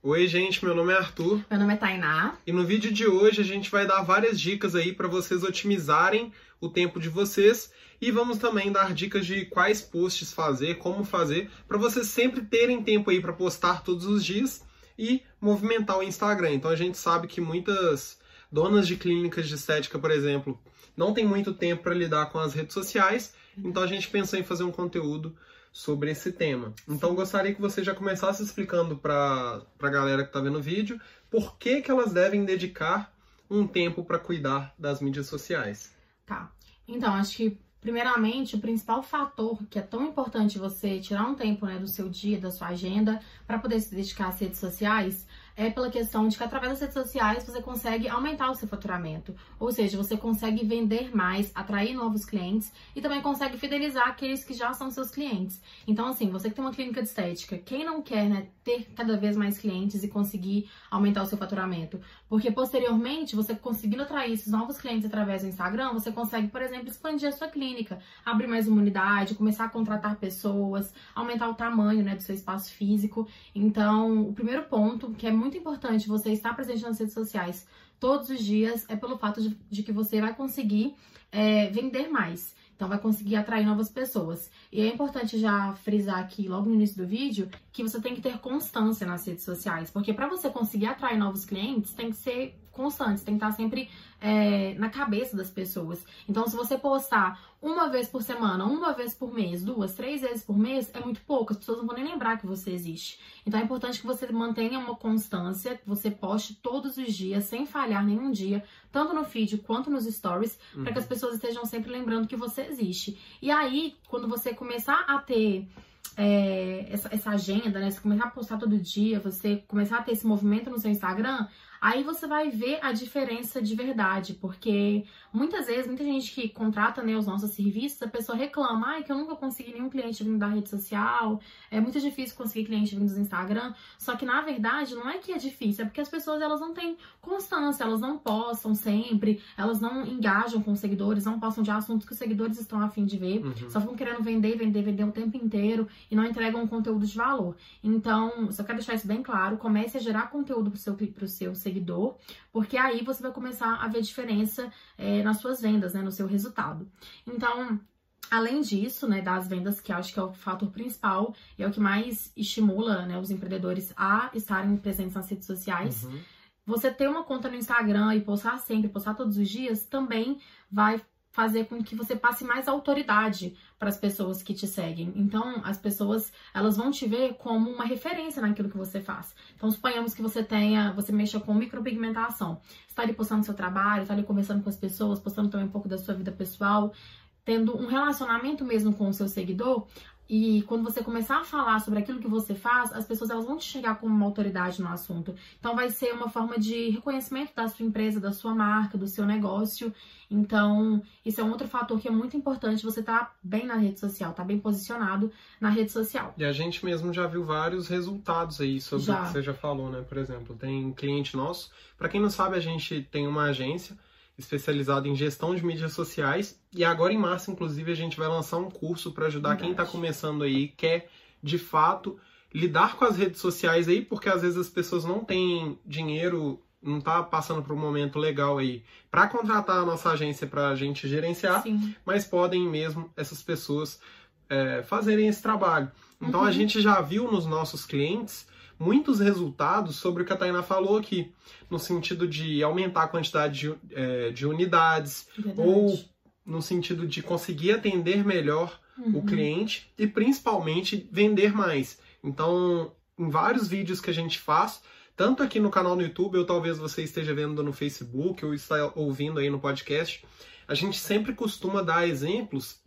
Oi, gente, meu nome é Arthur. Meu nome é Tainá. E no vídeo de hoje a gente vai dar várias dicas aí para vocês otimizarem o tempo de vocês e vamos também dar dicas de quais posts fazer, como fazer, para vocês sempre terem tempo aí para postar todos os dias e movimentar o Instagram. Então a gente sabe que muitas donas de clínicas de estética, por exemplo, não tem muito tempo para lidar com as redes sociais, então a gente pensou em fazer um conteúdo sobre esse tema. Então gostaria que você já começasse explicando para a galera que está vendo o vídeo por que, que elas devem dedicar um tempo para cuidar das mídias sociais. Tá. Então, acho que Primeiramente, o principal fator que é tão importante você tirar um tempo né, do seu dia, da sua agenda, para poder se dedicar às redes sociais, é pela questão de que através das redes sociais você consegue aumentar o seu faturamento. Ou seja, você consegue vender mais, atrair novos clientes e também consegue fidelizar aqueles que já são seus clientes. Então, assim, você que tem uma clínica de estética, quem não quer né, ter cada vez mais clientes e conseguir aumentar o seu faturamento? Porque posteriormente, você conseguindo atrair esses novos clientes através do Instagram, você consegue, por exemplo, expandir a sua clínica, abrir mais uma unidade, começar a contratar pessoas, aumentar o tamanho né, do seu espaço físico. Então, o primeiro ponto, que é muito muito importante você estar presente nas redes sociais todos os dias é pelo fato de, de que você vai conseguir é, vender mais. Então vai conseguir atrair novas pessoas. E é importante já frisar aqui logo no início do vídeo que você tem que ter constância nas redes sociais, porque para você conseguir atrair novos clientes, tem que ser constante, tem que estar sempre é, na cabeça das pessoas. Então, se você postar uma vez por semana, uma vez por mês, duas, três vezes por mês, é muito pouco, as pessoas não vão nem lembrar que você existe. Então, é importante que você mantenha uma constância, que você poste todos os dias, sem falhar nenhum dia, tanto no feed quanto nos stories, uhum. para que as pessoas estejam sempre lembrando que você existe. E aí, quando você começar a ter é, essa, essa, agenda, né? Você começar a postar todo dia, você começar a ter esse movimento no seu Instagram, aí você vai ver a diferença de verdade, porque muitas vezes, muita gente que contrata né, os nossos serviços, a pessoa reclama, ai, que eu nunca consegui nenhum cliente vindo da rede social, é muito difícil conseguir cliente vindo do Instagram, só que na verdade não é que é difícil, é porque as pessoas elas não têm constância, elas não postam sempre, elas não engajam com os seguidores, não postam de assuntos que os seguidores estão afim de ver, uhum. só ficam querendo vender, vender, vender o tempo inteiro e não entregam um conteúdo de valor. Então, só quero deixar isso bem claro, comece a gerar conteúdo pro seu, pro seu seguidor, porque aí você vai começar a ver diferença é, nas suas vendas, né, no seu resultado. Então, Além disso, né, das vendas, que acho que é o fator principal e é o que mais estimula né, os empreendedores a estarem presentes nas redes sociais, uhum. você ter uma conta no Instagram e postar sempre, postar todos os dias, também vai fazer com que você passe mais autoridade para as pessoas que te seguem. Então, as pessoas, elas vão te ver como uma referência naquilo que você faz. Então, suponhamos que você tenha, você mexa com micropigmentação. Está ali postando seu trabalho, está ali conversando com as pessoas, postando também um pouco da sua vida pessoal, tendo um relacionamento mesmo com o seu seguidor, e quando você começar a falar sobre aquilo que você faz, as pessoas elas vão te chegar como uma autoridade no assunto. Então vai ser uma forma de reconhecimento da sua empresa, da sua marca, do seu negócio. Então, isso é um outro fator que é muito importante você estar tá bem na rede social, tá bem posicionado na rede social. E a gente mesmo já viu vários resultados aí sobre já. o que você já falou, né? Por exemplo, tem cliente nosso, para quem não sabe, a gente tem uma agência especializado em gestão de mídias sociais. E agora em março, inclusive, a gente vai lançar um curso para ajudar Verdade. quem está começando aí, quer de fato lidar com as redes sociais aí, porque às vezes as pessoas não têm dinheiro, não tá passando por um momento legal aí para contratar a nossa agência para a gente gerenciar, Sim. mas podem mesmo essas pessoas é, fazerem esse trabalho. Então uhum. a gente já viu nos nossos clientes muitos resultados sobre o que a Tainá falou aqui, no sentido de aumentar a quantidade de, é, de unidades, Verdade. ou no sentido de conseguir atender melhor uhum. o cliente e principalmente vender mais. Então, em vários vídeos que a gente faz, tanto aqui no canal no YouTube, ou talvez você esteja vendo no Facebook, ou está ouvindo aí no podcast, a gente sempre costuma dar exemplos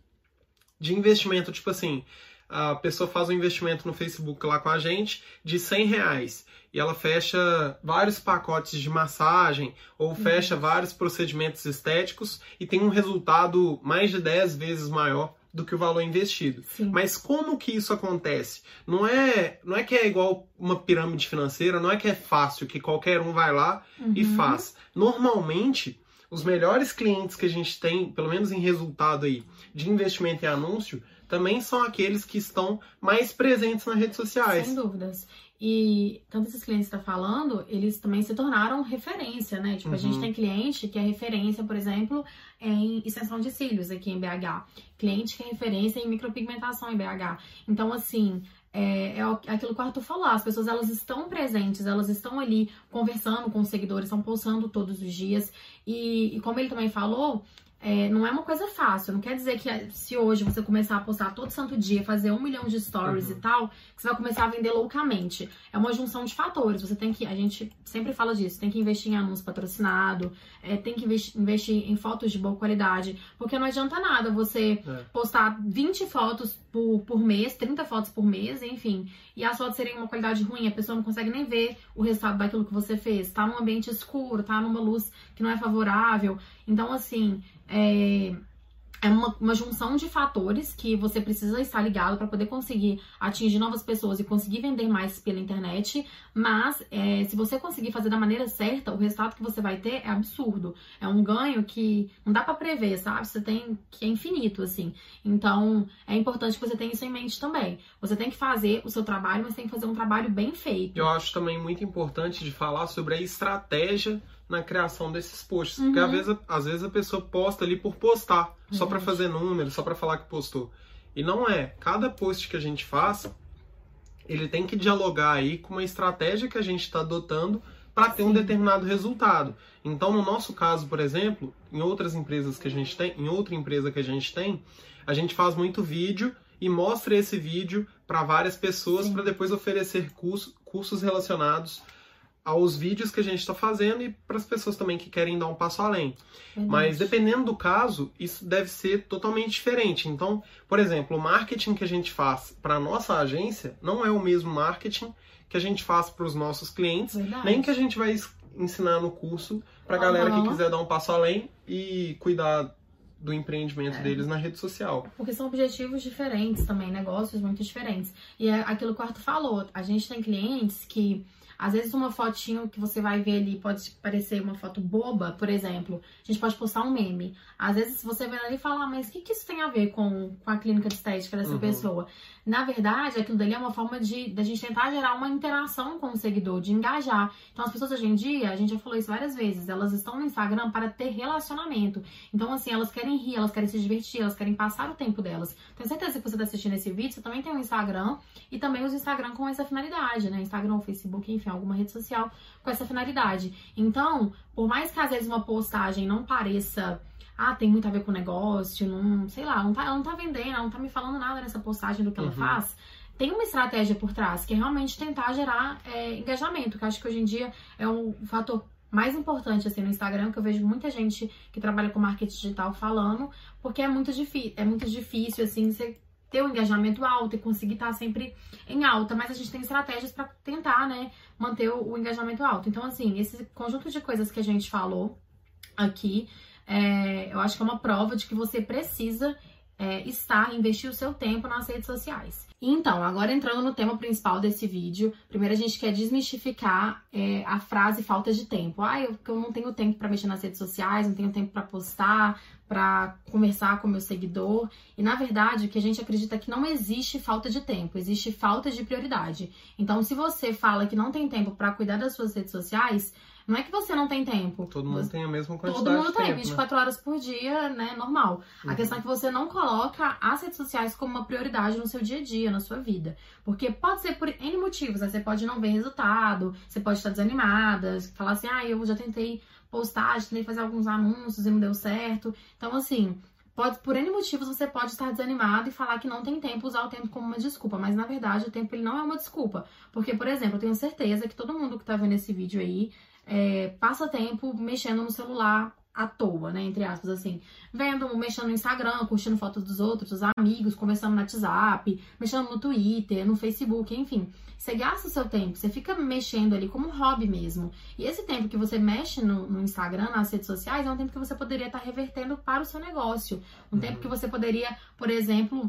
de investimento, tipo assim, a pessoa faz um investimento no Facebook lá com a gente de 100 reais e ela fecha vários pacotes de massagem ou uhum. fecha vários procedimentos estéticos e tem um resultado mais de 10 vezes maior do que o valor investido. Sim. Mas como que isso acontece? Não é, não é que é igual uma pirâmide financeira, não é que é fácil, que qualquer um vai lá uhum. e faz. Normalmente, os melhores clientes que a gente tem, pelo menos em resultado aí, de investimento em anúncio, também são aqueles que estão mais presentes nas redes sociais. Sem dúvidas. E tanto esses clientes que está falando, eles também se tornaram referência, né? Tipo, uhum. a gente uhum. tem cliente que é referência, por exemplo, em extensão de cílios aqui em BH. Cliente que é referência em micropigmentação em BH. Então, assim, é, é, aquilo que o Arthur falou, as pessoas elas estão presentes, elas estão ali conversando com os seguidores, estão postando todos os dias. E, e como ele também falou, é, não é uma coisa fácil. Não quer dizer que se hoje você começar a postar todo santo dia, fazer um milhão de stories uhum. e tal, que você vai começar a vender loucamente. É uma junção de fatores. Você tem que, a gente sempre fala disso, tem que investir em anúncio patrocinado, é, tem que investir em fotos de boa qualidade, porque não adianta nada você é. postar 20 fotos por, por mês, 30 fotos por mês, enfim, e as fotos serem uma qualidade ruim, a pessoa não consegue nem ver o resultado daquilo que você fez. Tá num ambiente escuro, tá numa luz que não é favorável. Então, assim, é, é uma, uma, junção de fatores que você precisa estar ligado para poder conseguir atingir novas pessoas e conseguir vender mais pela internet. Mas é, se você conseguir fazer da maneira certa, o resultado que você vai ter é absurdo. É um ganho que não dá para prever, sabe? Você tem que é infinito, assim. Então é importante que você tenha isso em mente também. Você tem que fazer o seu trabalho, mas tem que fazer um trabalho bem feito. Eu acho também muito importante de falar sobre a estratégia na criação desses posts. Uhum. Porque às vezes, às vezes a pessoa posta ali por postar, uhum. só para fazer número, só para falar que postou. E não é. Cada post que a gente faz, ele tem que dialogar aí com uma estratégia que a gente está adotando para ter Sim. um determinado resultado. Então, no nosso caso, por exemplo, em outras empresas que a gente tem, em outra empresa que a gente tem, a gente faz muito vídeo e mostra esse vídeo para várias pessoas para depois oferecer curso, cursos relacionados aos vídeos que a gente está fazendo e para as pessoas também que querem dar um passo além. Verdade. Mas dependendo do caso, isso deve ser totalmente diferente. Então, por exemplo, o marketing que a gente faz para nossa agência não é o mesmo marketing que a gente faz para os nossos clientes, Verdade. nem que a gente vai ensinar no curso para a uhum. galera que quiser dar um passo além e cuidar do empreendimento é. deles na rede social. Porque são objetivos diferentes também, negócios muito diferentes. E é aquilo que o Arthur falou, a gente tem clientes que às vezes uma fotinho que você vai ver ali pode parecer uma foto boba, por exemplo. A gente pode postar um meme. Às vezes você vê ali e fala, ah, mas o que, que isso tem a ver com, com a clínica de estética dessa uhum. pessoa? Na verdade, aquilo dali é uma forma de, de a gente tentar gerar uma interação com o seguidor, de engajar. Então, as pessoas hoje em dia, a gente já falou isso várias vezes, elas estão no Instagram para ter relacionamento. Então, assim, elas querem rir, elas querem se divertir, elas querem passar o tempo delas. Tenho certeza que você está assistindo esse vídeo, você também tem um Instagram e também usa o Instagram com essa finalidade, né? Instagram, Facebook, enfim, alguma rede social com essa finalidade. Então, por mais que às vezes uma postagem não pareça ah, tem muito a ver com o negócio, não, sei lá, não tá, ela não tá vendendo, ela não tá me falando nada nessa postagem do que uhum. ela faz. Tem uma estratégia por trás, que é realmente tentar gerar é, engajamento, que eu acho que hoje em dia é um fator mais importante assim no Instagram, que eu vejo muita gente que trabalha com marketing digital falando, porque é muito difícil, é muito difícil assim você ter um engajamento alto e conseguir estar sempre em alta, mas a gente tem estratégias para tentar, né, manter o, o engajamento alto. Então assim, esse conjunto de coisas que a gente falou aqui, é, eu acho que é uma prova de que você precisa é, estar, investir o seu tempo nas redes sociais. Então, agora entrando no tema principal desse vídeo, primeiro a gente quer desmistificar é, a frase falta de tempo. Ah, eu, eu não tenho tempo para mexer nas redes sociais, não tenho tempo para postar, para conversar com meu seguidor. E na verdade, o que a gente acredita é que não existe falta de tempo, existe falta de prioridade. Então, se você fala que não tem tempo para cuidar das suas redes sociais, não é que você não tem tempo. Todo mundo tem a mesma quantidade Todo mundo tem, tempo, 24 né? horas por dia, né? Normal. Uhum. A questão é que você não coloca as redes sociais como uma prioridade no seu dia a dia, na sua vida. Porque pode ser por N motivos, né? Você pode não ver resultado, você pode estar desanimada, falar assim, ah, eu já tentei postar, já tentei fazer alguns anúncios e não deu certo. Então, assim, Pode, por N motivos você pode estar desanimado e falar que não tem tempo, usar o tempo como uma desculpa, mas na verdade o tempo ele não é uma desculpa. Porque, por exemplo, eu tenho certeza que todo mundo que está vendo esse vídeo aí é, passa tempo mexendo no celular à toa, né? Entre aspas, assim. Vendo, mexendo no Instagram, curtindo fotos dos outros, dos amigos, conversando no WhatsApp, mexendo no Twitter, no Facebook, enfim. Você gasta o seu tempo, você fica mexendo ali como um hobby mesmo. E esse tempo que você mexe no, no Instagram, nas redes sociais, é um tempo que você poderia estar revertendo para o seu negócio. Um tempo que você poderia, por exemplo,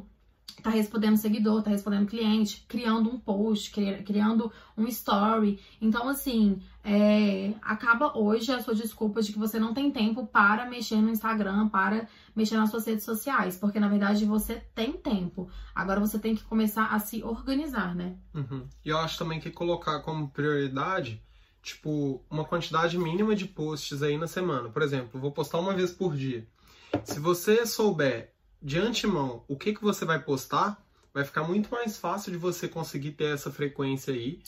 tá respondendo seguidor, tá respondendo cliente, criando um post, criando um story. Então, assim, é, acaba hoje a sua desculpa de que você não tem tempo para mexer no Instagram, para mexer nas suas redes sociais, porque na verdade você tem tempo. Agora você tem que começar a se organizar, né? Uhum. E eu acho também que colocar como prioridade, tipo, uma quantidade mínima de posts aí na semana. Por exemplo, vou postar uma vez por dia. Se você souber de antemão o que, que você vai postar, vai ficar muito mais fácil de você conseguir ter essa frequência aí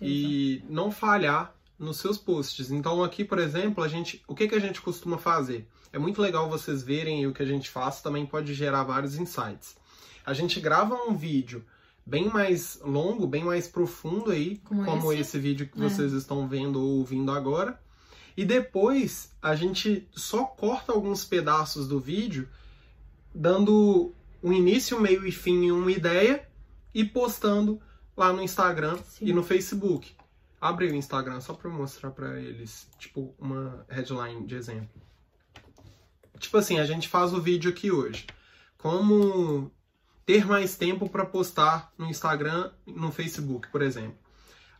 e não falhar nos seus posts. Então aqui, por exemplo, a gente, o que, que a gente costuma fazer? É muito legal vocês verem o que a gente faz, também pode gerar vários insights. A gente grava um vídeo bem mais longo, bem mais profundo aí, como, como esse? esse? vídeo que é. vocês estão vendo ou ouvindo agora. E depois a gente só corta alguns pedaços do vídeo dando um início, meio e fim em uma ideia e postando lá no Instagram Sim. e no Facebook. Abre o Instagram só para mostrar para eles, tipo, uma headline de exemplo. Tipo assim, a gente faz o vídeo aqui hoje. Como ter mais tempo para postar no Instagram, no Facebook, por exemplo.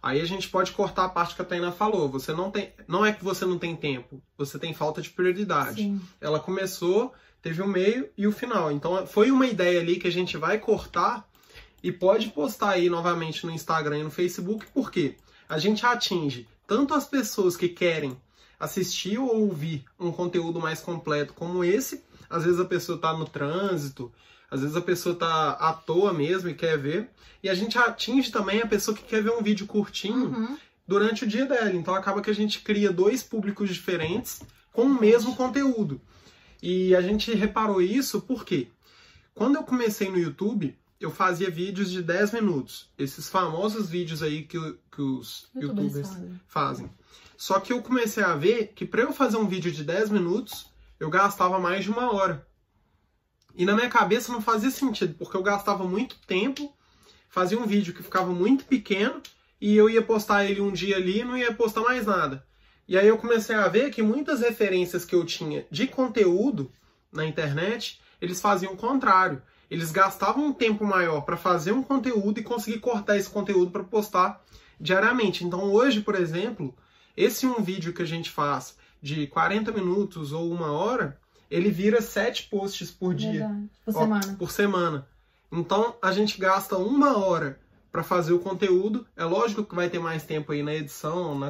Aí a gente pode cortar a parte que a Taina falou. Você não tem, não é que você não tem tempo, você tem falta de prioridade. Sim. Ela começou teve o meio e o final. Então foi uma ideia ali que a gente vai cortar e pode postar aí novamente no Instagram e no Facebook, porque a gente atinge tanto as pessoas que querem assistir ou ouvir um conteúdo mais completo como esse. Às vezes a pessoa está no trânsito, às vezes a pessoa está à toa mesmo e quer ver. E a gente atinge também a pessoa que quer ver um vídeo curtinho uhum. durante o dia dela. Então acaba que a gente cria dois públicos diferentes com o mesmo conteúdo. E a gente reparou isso porque quando eu comecei no YouTube, eu fazia vídeos de 10 minutos. Esses famosos vídeos aí que, que os youtubers fazem. Só que eu comecei a ver que para eu fazer um vídeo de 10 minutos, eu gastava mais de uma hora. E na minha cabeça não fazia sentido, porque eu gastava muito tempo, fazia um vídeo que ficava muito pequeno, e eu ia postar ele um dia ali e não ia postar mais nada. E aí eu comecei a ver que muitas referências que eu tinha de conteúdo na internet, eles faziam o contrário. Eles gastavam um tempo maior para fazer um conteúdo e conseguir cortar esse conteúdo para postar diariamente. Então hoje, por exemplo, esse um vídeo que a gente faz de 40 minutos ou uma hora, ele vira sete posts por dia. Por ó, semana. Por semana. Então a gente gasta uma hora para fazer o conteúdo. É lógico que vai ter mais tempo aí na edição,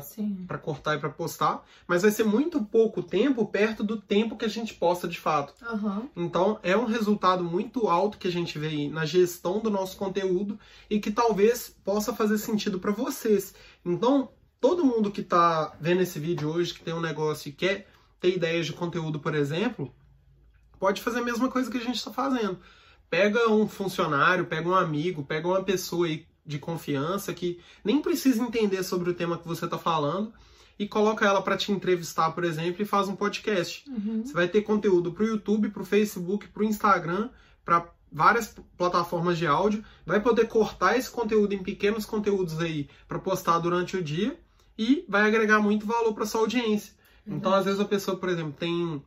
para cortar e para postar, mas vai ser muito pouco tempo perto do tempo que a gente posta de fato. Uhum. Então é um resultado muito alto que a gente vê aí na gestão do nosso conteúdo e que talvez possa fazer sentido para vocês. Então todo mundo que está vendo esse vídeo hoje, que tem um negócio e quer ter ideias de conteúdo, por exemplo, pode fazer a mesma coisa que a gente está fazendo. Pega um funcionário, pega um amigo, pega uma pessoa aí de confiança que nem precisa entender sobre o tema que você está falando e coloca ela para te entrevistar, por exemplo, e faz um podcast. Uhum. Você vai ter conteúdo para o YouTube, para o Facebook, para o Instagram, para várias plataformas de áudio. Vai poder cortar esse conteúdo em pequenos conteúdos aí para postar durante o dia e vai agregar muito valor para sua audiência. Uhum. Então, às vezes a pessoa, por exemplo, tem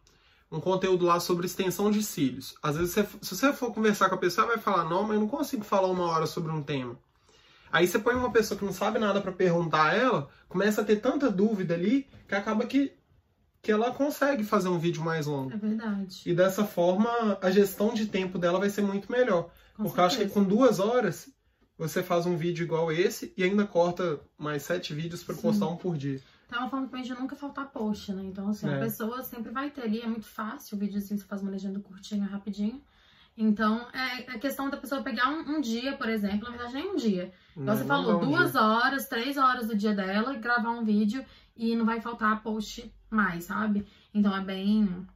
um conteúdo lá sobre extensão de cílios. Às vezes, você, se você for conversar com a pessoa, vai falar: Não, mas eu não consigo falar uma hora sobre um tema. Aí você põe uma pessoa que não sabe nada para perguntar a ela, começa a ter tanta dúvida ali que acaba que, que ela consegue fazer um vídeo mais longo. É verdade. E dessa forma a gestão de tempo dela vai ser muito melhor. Com porque certeza. eu acho que com duas horas você faz um vídeo igual esse e ainda corta mais sete vídeos para postar um por dia. Então uma forma também de nunca faltar post, né? Então, assim, é. a pessoa sempre vai ter ali, é muito fácil, o videozinho você faz uma legenda curtinha, rapidinho. Então, é a é questão da pessoa pegar um, um, dia, por exemplo, na verdade nem um dia. Não, você falou, duas dia. horas, três horas do dia dela, e gravar um vídeo e não vai faltar post mais, sabe? Então é bem.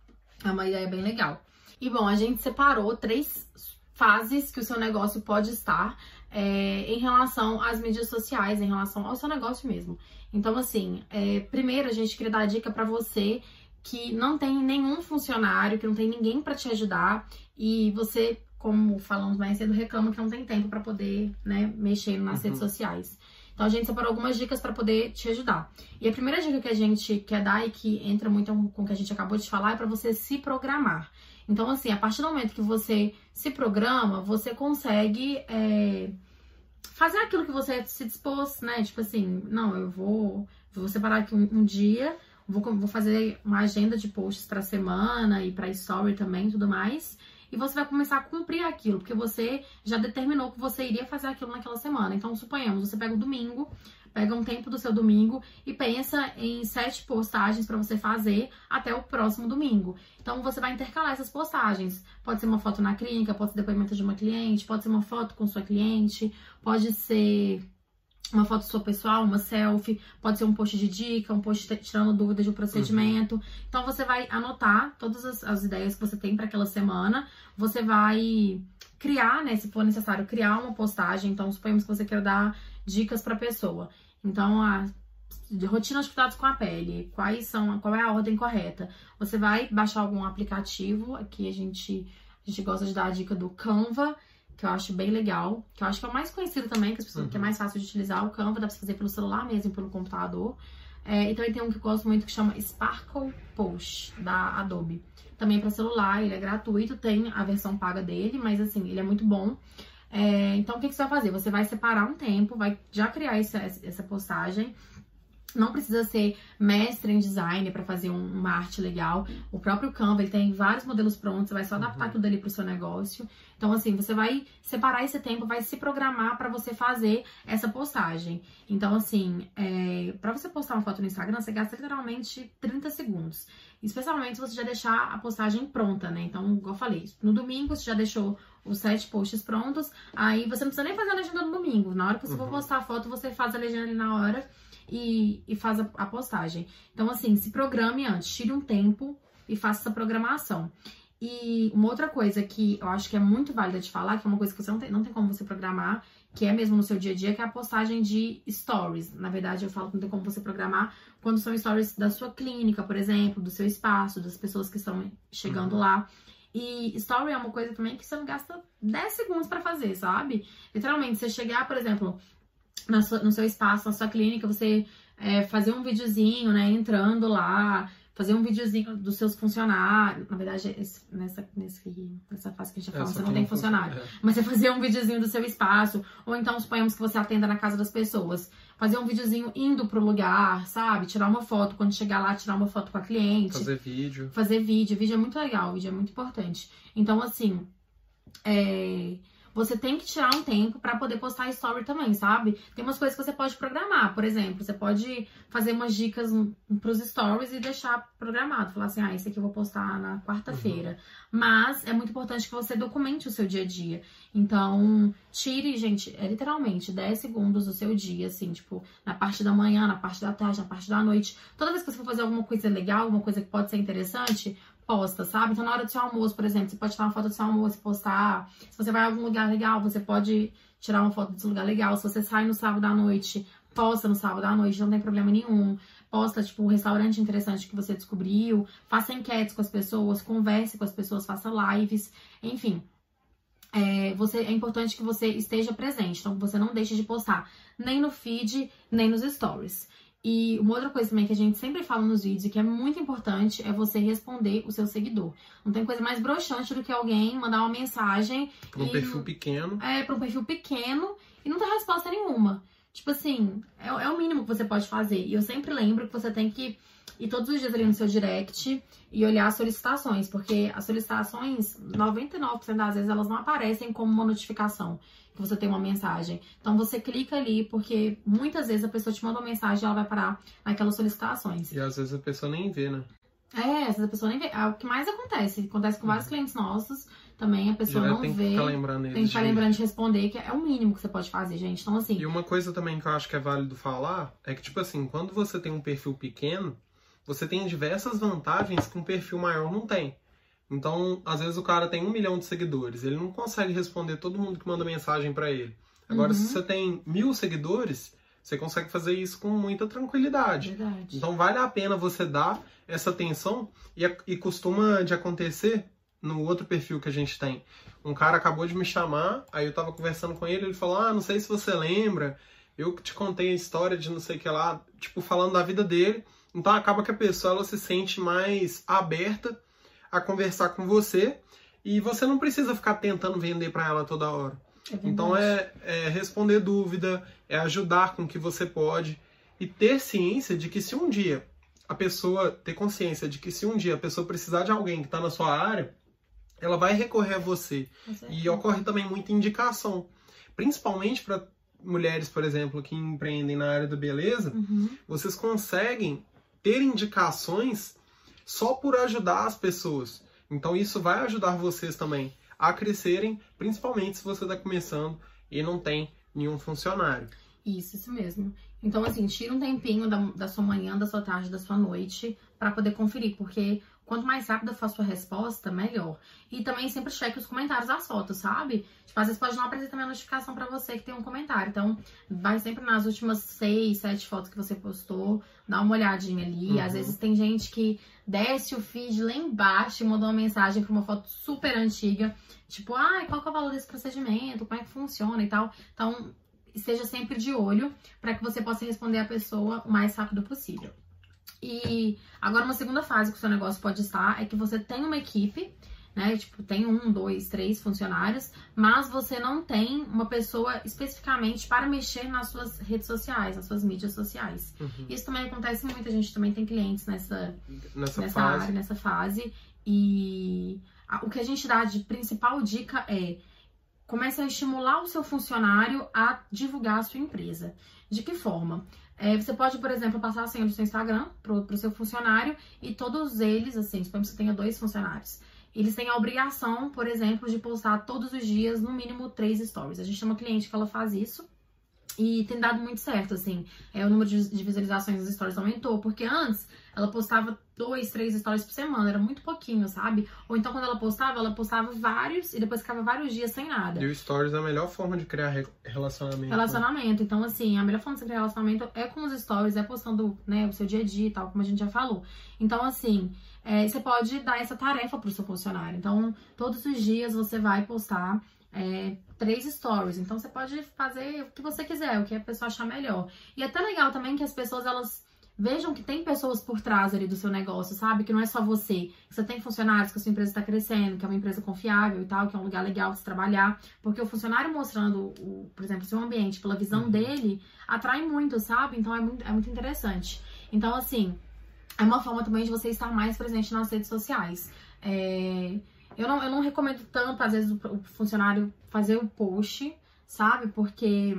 É uma ideia bem legal. E bom, a gente separou três fases que o seu negócio pode estar é, em relação às mídias sociais, em relação ao seu negócio mesmo. Então, assim, é, primeiro a gente queria dar a dica para você que não tem nenhum funcionário, que não tem ninguém para te ajudar e você, como falamos mais cedo, reclama que não tem tempo para poder, né, mexer nas uhum. redes sociais. Então a gente separou algumas dicas para poder te ajudar. E a primeira dica que a gente quer dar e que entra muito com o que a gente acabou de falar é para você se programar. Então, assim, a partir do momento que você se programa, você consegue é, fazer aquilo que você se dispôs, né? Tipo assim, não, eu vou, vou separar aqui um, um dia, vou, vou fazer uma agenda de posts para semana e para story também, tudo mais. E você vai começar a cumprir aquilo, porque você já determinou que você iria fazer aquilo naquela semana. Então, suponhamos, você pega o domingo, pega um tempo do seu domingo e pensa em sete postagens para você fazer até o próximo domingo. Então você vai intercalar essas postagens. Pode ser uma foto na clínica, pode ser depoimento de uma cliente, pode ser uma foto com sua cliente, pode ser uma foto sua pessoal, uma selfie, pode ser um post de dica, um post tirando dúvidas de um procedimento. Uhum. Então você vai anotar todas as, as ideias que você tem para aquela semana. Você vai criar, né, se for necessário, criar uma postagem. Então, suponhamos que você queira dar dicas para a pessoa. Então, a rotina de cuidados com a pele, quais são, qual é a ordem correta? Você vai baixar algum aplicativo, aqui a gente, a gente gosta de dar a dica do Canva, que eu acho bem legal, que eu acho que é o mais conhecido também, que, as pessoas, uhum. que é mais fácil de utilizar, o Canva dá pra fazer pelo celular mesmo, pelo computador. É, e também tem um que eu gosto muito que chama Sparkle Post, da Adobe. Também é para celular, ele é gratuito, tem a versão paga dele, mas assim, ele é muito bom. É, então, o que, que, você vai fazer? Você vai separar um tempo, vai já criar essa, essa postagem. Não precisa ser mestre em design para fazer um, uma arte legal. O próprio Canva ele tem vários modelos prontos, você vai só adaptar uhum. tudo ali para o seu negócio. Então, assim, você vai separar esse tempo, vai se programar para você fazer essa postagem. Então, assim, é, para você postar uma foto no Instagram, você gasta literalmente 30 segundos. Especialmente se você já deixar a postagem pronta, né? Então, igual eu falei, no domingo você já deixou os sete posts prontos, aí você não precisa nem fazer a legenda no domingo. Na hora que você uhum. for postar a foto, você faz a legenda ali na hora e, e faz a, a postagem. Então, assim, se programe antes, tire um tempo e faça essa programação. E uma outra coisa que eu acho que é muito válida de falar, que é uma coisa que você não tem, não tem como você programar, que é mesmo no seu dia a dia, que é a postagem de stories. Na verdade, eu falo que não tem como você programar quando são stories da sua clínica, por exemplo, do seu espaço, das pessoas que estão chegando uhum. lá. E story é uma coisa também que você não gasta 10 segundos para fazer, sabe? Literalmente, você chegar, por exemplo, no seu espaço, na sua clínica, você é, fazer um videozinho, né, entrando lá, fazer um videozinho dos seus funcionários. Na verdade, esse, nessa, nesse, nessa fase que a gente tá falando, você não tem funcionário. É. Mas você fazer um videozinho do seu espaço. Ou então, suponhamos que você atenda na casa das pessoas. Fazer um videozinho indo pro lugar, sabe? Tirar uma foto. Quando chegar lá, tirar uma foto com a cliente. Fazer vídeo. Fazer vídeo. Vídeo é muito legal, vídeo é muito importante. Então, assim. É você tem que tirar um tempo para poder postar story também, sabe? Tem umas coisas que você pode programar, por exemplo, você pode fazer umas dicas pros stories e deixar programado, falar assim, ah, esse aqui eu vou postar na quarta-feira. Uhum. Mas é muito importante que você documente o seu dia a dia. Então, tire, gente, é literalmente 10 segundos do seu dia, assim, tipo, na parte da manhã, na parte da tarde, na parte da noite. Toda vez que você for fazer alguma coisa legal, alguma coisa que pode ser interessante, posta, sabe? Então, na hora do seu almoço, por exemplo, você pode tirar uma foto do seu almoço e postar. Se você vai a algum lugar legal, você pode tirar uma foto desse lugar legal. Se você sai no sábado à noite, posta no sábado à noite, não tem problema nenhum. Posta, tipo, um restaurante interessante que você descobriu. Faça enquetes com as pessoas, converse com as pessoas, faça lives, enfim. É, você, é importante que você esteja presente, então você não deixe de postar nem no feed, nem nos stories. E uma outra coisa também que a gente sempre fala nos vídeos e que é muito importante é você responder o seu seguidor. Não tem coisa mais broxante do que alguém mandar uma mensagem. Para um e, perfil pequeno. É, para um perfil pequeno e não ter resposta nenhuma. Tipo assim, é, é, o mínimo que você pode fazer. E eu sempre lembro que você tem que ir todos os dias ali no seu direct e olhar as solicitações, porque as solicitações, 99% das vezes, elas não aparecem como uma notificação que você tem uma mensagem. Então você clica ali, porque muitas vezes a pessoa te manda uma mensagem e ela vai parar naquelas solicitações. E às vezes a pessoa nem vê, né? É, às vezes a pessoa nem vê. É o que mais acontece. Acontece com vários uhum. clientes nossos também, a pessoa não tem vê. Que ficar lembrando tem que ficar de... lembrando de responder, que é o mínimo que você pode fazer, gente. Então, assim. E uma coisa também que eu acho que é válido falar é que, tipo assim, quando você tem um perfil pequeno, você tem diversas vantagens que um perfil maior não tem. Então, às vezes o cara tem um milhão de seguidores, ele não consegue responder todo mundo que manda mensagem para ele. Agora, uhum. se você tem mil seguidores, você consegue fazer isso com muita tranquilidade. Verdade. Então, vale a pena você dar essa atenção e, e costuma de acontecer no outro perfil que a gente tem. Um cara acabou de me chamar, aí eu tava conversando com ele, ele falou: Ah, não sei se você lembra, eu te contei a história de não sei o que lá, tipo, falando da vida dele. Então acaba que a pessoa ela se sente mais aberta a conversar com você e você não precisa ficar tentando vender para ela toda hora. É então é, é responder dúvida, é ajudar com o que você pode e ter ciência de que se um dia a pessoa ter consciência de que se um dia a pessoa precisar de alguém que está na sua área, ela vai recorrer a você. E ocorre também muita indicação, principalmente para mulheres, por exemplo, que empreendem na área da beleza, uhum. vocês conseguem ter indicações só por ajudar as pessoas. Então isso vai ajudar vocês também a crescerem, principalmente se você está começando e não tem nenhum funcionário. Isso, isso mesmo. Então, assim, tira um tempinho da, da sua manhã, da sua tarde, da sua noite para poder conferir, porque quanto mais rápida for a sua resposta, melhor. E também sempre cheque os comentários das fotos, sabe? Tipo, às vezes pode não aparecer também a notificação para você que tem um comentário. Então, vai sempre nas últimas seis, sete fotos que você postou, dá uma olhadinha ali. Uhum. Às vezes tem gente que desce o feed lá embaixo e mandou uma mensagem para uma foto super antiga, tipo, ah, qual que é o valor desse procedimento, como é que funciona e tal. Então, esteja sempre de olho para que você possa responder a pessoa o mais rápido possível. E agora uma segunda fase que o seu negócio pode estar é que você tem uma equipe, né? Tipo, tem um, dois, três funcionários, mas você não tem uma pessoa especificamente para mexer nas suas redes sociais, nas suas mídias sociais. Uhum. Isso também acontece muito, a gente também tem clientes nessa, nessa, nessa área, nessa fase. E o que a gente dá de principal dica é comece a estimular o seu funcionário a divulgar a sua empresa. De que forma? É, você pode, por exemplo, passar a senha do seu Instagram para o seu funcionário e todos eles, assim, suponhamos que você tenha dois funcionários. Eles têm a obrigação, por exemplo, de postar todos os dias no mínimo três stories. A gente tem uma cliente que ela faz isso e tem dado muito certo, assim. É, o número de visualizações das stories aumentou, porque antes ela postava dois, três stories por semana, era muito pouquinho, sabe? Ou então quando ela postava, ela postava vários e depois ficava vários dias sem nada. E o stories é a melhor forma de criar re relacionamento. Relacionamento. Né? Então, assim, a melhor forma de criar relacionamento é com os stories, é postando, né, o seu dia a dia e tal, como a gente já falou. Então, assim, é, você pode dar essa tarefa pro seu funcionário. Então, todos os dias você vai postar é, três stories. Então você pode fazer o que você quiser, o que a pessoa achar melhor. E é até legal também que as pessoas elas vejam que tem pessoas por trás ali do seu negócio, sabe? Que não é só você. Que você tem funcionários, que a sua empresa está crescendo, que é uma empresa confiável e tal, que é um lugar legal de se trabalhar. Porque o funcionário mostrando, o, por exemplo, o seu ambiente pela visão uhum. dele, atrai muito, sabe? Então é muito, é muito interessante. Então, assim, é uma forma também de você estar mais presente nas redes sociais. É, eu não, eu não recomendo tanto, às vezes, o funcionário fazer o post, sabe? Porque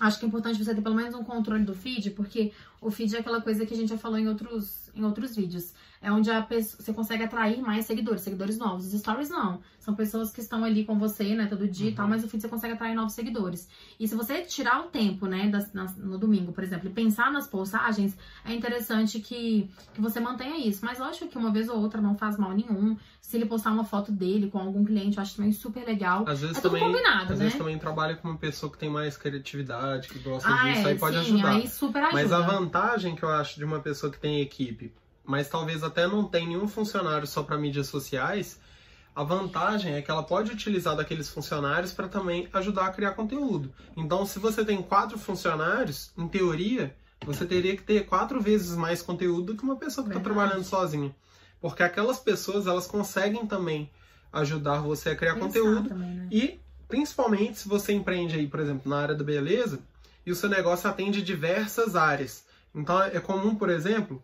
acho que é importante você ter pelo menos um controle do feed, porque o feed é aquela coisa que a gente já falou em outros, em outros vídeos é onde pessoa, você consegue atrair mais seguidores, seguidores novos. Os stories não. São pessoas que estão ali com você, né, todo dia uhum. e tal, uhum. mas no fim você consegue atrair novos seguidores. E se você tirar o tempo, né, das, nas, no domingo, por exemplo, e pensar nas postagens, é interessante que, que você mantenha isso. Mas lógico que uma vez ou outra não faz mal nenhum. Se ele postar uma foto dele com algum cliente, eu acho também super legal. Às vezes é também, combinado, às né? vezes também trabalha com uma pessoa que tem mais criatividade, que gosta ah, disso, é, aí pode sim, ajudar. Aí super ajuda. Mas a vantagem que eu acho de uma pessoa que tem equipe mas talvez até não tenha nenhum funcionário só para mídias sociais, a vantagem é que ela pode utilizar daqueles funcionários para também ajudar a criar conteúdo. Então, se você tem quatro funcionários, em teoria, você teria que ter quatro vezes mais conteúdo do que uma pessoa que está trabalhando sozinha. Porque aquelas pessoas, elas conseguem também ajudar você a criar Pensar conteúdo. Também, né? E, principalmente, se você empreende aí, por exemplo, na área da beleza, e o seu negócio atende diversas áreas. Então, é comum, por exemplo,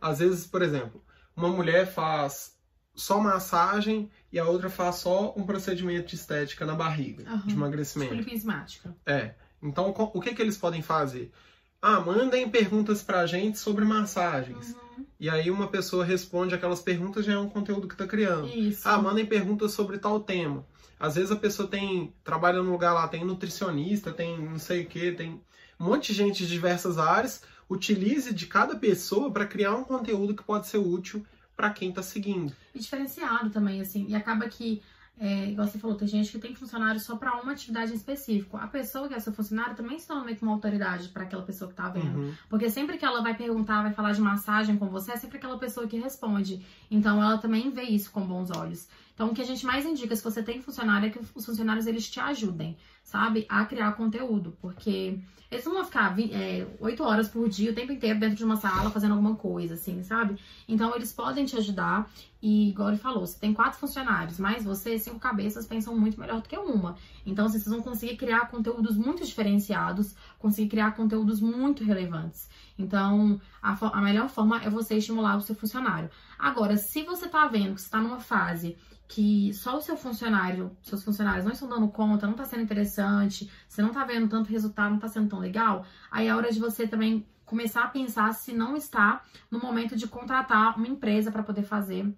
às vezes, por exemplo, uma mulher faz só massagem e a outra faz só um procedimento de estética na barriga, uhum. de emagrecimento. Lipismática. É. Então, o que, que eles podem fazer? Ah, mandem perguntas pra gente sobre massagens. Uhum. E aí uma pessoa responde aquelas perguntas, já é um conteúdo que tá criando. Isso. Ah, mandem perguntas sobre tal tema. Às vezes a pessoa tem, trabalha num lugar lá, tem nutricionista, tem não sei o que, tem um monte de gente de diversas áreas utilize de cada pessoa para criar um conteúdo que pode ser útil para quem está seguindo. E diferenciado também, assim. E acaba que, é, igual você falou, tem gente que tem funcionário só para uma atividade em específico. A pessoa que é seu funcionário também se torna meio que uma autoridade para aquela pessoa que tá vendo. Uhum. Porque sempre que ela vai perguntar, vai falar de massagem com você, é sempre aquela pessoa que responde. Então ela também vê isso com bons olhos. Então, o que a gente mais indica, se você tem funcionário, é que os funcionários eles te ajudem, sabe, a criar conteúdo, porque eles não vão ficar é, 8 horas por dia, o tempo inteiro, dentro de uma sala, fazendo alguma coisa, assim, sabe? Então, eles podem te ajudar. E, igual ele falou, se tem quatro funcionários, mas você, cinco cabeças, pensam muito melhor do que uma. Então, vocês vão conseguir criar conteúdos muito diferenciados, conseguir criar conteúdos muito relevantes. Então, a, a melhor forma é você estimular o seu funcionário. Agora, se você tá vendo que você tá numa fase que só o seu funcionário, seus funcionários não estão dando conta, não está sendo interessante, você não está vendo tanto resultado, não está sendo tão legal, aí é hora de você também começar a pensar se não está no momento de contratar uma empresa para poder fazer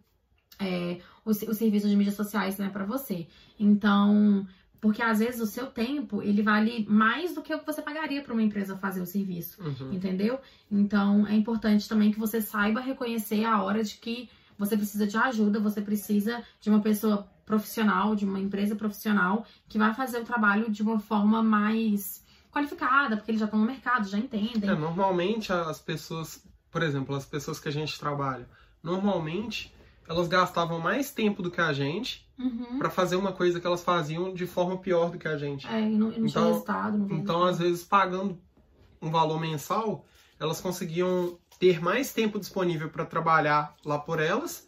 é, o, o serviço de mídias sociais né, para você. Então, porque às vezes o seu tempo, ele vale mais do que o que você pagaria para uma empresa fazer o serviço, uhum. entendeu? Então, é importante também que você saiba reconhecer a hora de que você precisa de ajuda, você precisa de uma pessoa profissional, de uma empresa profissional que vai fazer o trabalho de uma forma mais qualificada, porque eles já estão no mercado, já entendem. É, normalmente as pessoas, por exemplo, as pessoas que a gente trabalha, normalmente elas gastavam mais tempo do que a gente uhum. para fazer uma coisa que elas faziam de forma pior do que a gente. É, e não, não então, tinha resultado. Não então, às vezes, pagando um valor mensal, elas conseguiam ter mais tempo disponível para trabalhar lá por elas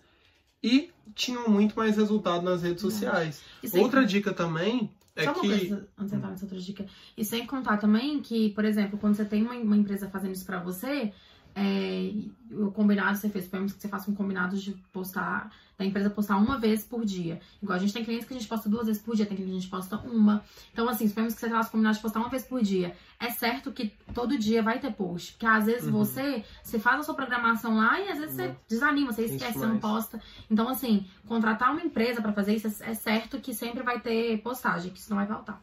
e tinham muito mais resultado nas redes sociais. Outra dica também é Só que... uma coisa, antes de entrar nessa outra dica. E sem contar também que, por exemplo, quando você tem uma, uma empresa fazendo isso para você, é, o combinado você fez, suponhamos que você faça um combinado de postar, da empresa postar uma vez por dia. Igual a gente tem clientes que a gente posta duas vezes por dia, tem clientes que a gente posta uma. Então, assim, suponhamos que você faça combinado de postar uma vez por dia. É certo que todo dia vai ter post. Porque às vezes uhum. você, você faz a sua programação lá e às vezes uhum. você desanima, você esquece, você não posta. Então, assim, contratar uma empresa para fazer isso é certo que sempre vai ter postagem, que isso não vai faltar.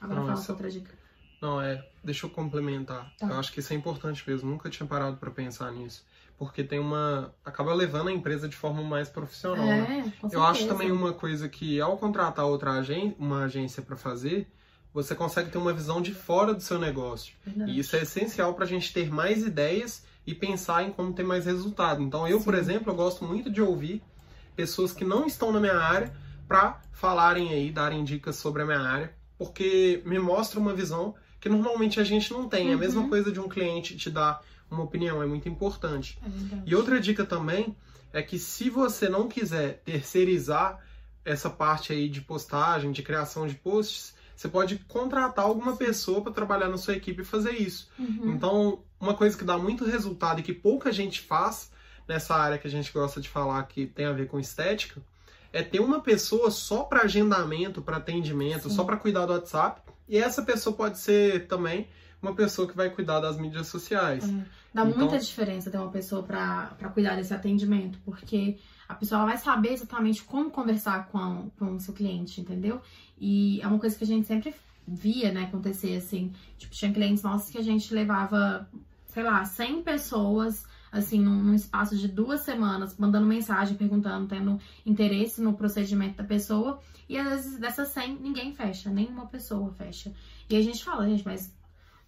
Agora fala essa... outra dica. Não, é. Deixa eu complementar. Tá. Eu acho que isso é importante mesmo. Nunca tinha parado para pensar nisso. Porque tem uma. acaba levando a empresa de forma mais profissional. É, né? Eu acho também uma coisa que, ao contratar outra agência, uma agência para fazer, você consegue ter uma visão de fora do seu negócio. Verdade. E isso é essencial para a gente ter mais ideias e pensar em como ter mais resultado. Então, eu, Sim. por exemplo, eu gosto muito de ouvir pessoas que não estão na minha área para falarem aí, darem dicas sobre a minha área, porque me mostra uma visão que normalmente a gente não tem. Uhum. É a mesma uhum. coisa de um cliente te dar uma opinião, é muito importante. É e outra dica também é que se você não quiser terceirizar essa parte aí de postagem, de criação de posts, você pode contratar alguma pessoa para trabalhar na sua equipe e fazer isso. Uhum. Então, uma coisa que dá muito resultado e que pouca gente faz nessa área que a gente gosta de falar que tem a ver com estética, é ter uma pessoa só para agendamento, para atendimento, Sim. só para cuidar do WhatsApp e essa pessoa pode ser também uma pessoa que vai cuidar das mídias sociais. É. Dá então... muita diferença ter uma pessoa para cuidar desse atendimento, porque a pessoa vai saber exatamente como conversar com, com o seu cliente, entendeu? E é uma coisa que a gente sempre via, né, acontecer assim. Tipo, tinha clientes nossos que a gente levava, sei lá, 100 pessoas assim, num, num, espaço de duas semanas, mandando mensagem, perguntando, tendo interesse no procedimento da pessoa. E às vezes dessas 100, ninguém fecha, nenhuma pessoa fecha. E a gente fala, gente, mas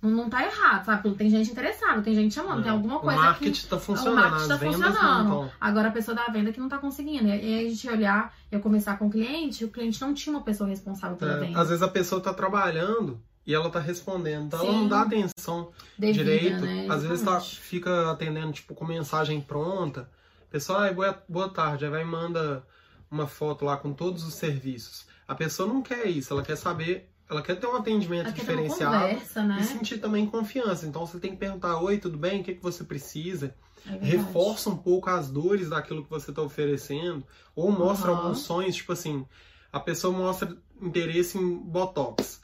não, não tá errado, sabe? Tem gente interessada, tem gente chamando, é. tem alguma coisa. O marketing que, tá funcionando, o marketing tá funcionando. Agora a pessoa da venda que não tá conseguindo. E aí a gente olhar, eu conversar com o cliente, o cliente não tinha uma pessoa responsável pela é. venda. Às vezes a pessoa tá trabalhando e ela tá respondendo. Então Sim. ela não dá atenção Devida, direito. Né? Às vezes tá, fica atendendo, tipo, com mensagem pronta. Pessoal, ah, boa, boa tarde. Aí vai e manda uma foto lá com todos os serviços. A pessoa não quer isso, ela quer saber, ela quer ter um atendimento ela diferenciado conversa, né? e sentir também confiança. Então você tem que perguntar: Oi, tudo bem? O que, que você precisa? É Reforça um pouco as dores daquilo que você está oferecendo, ou mostra uhum. alguns sonhos, tipo assim, a pessoa mostra interesse em Botox.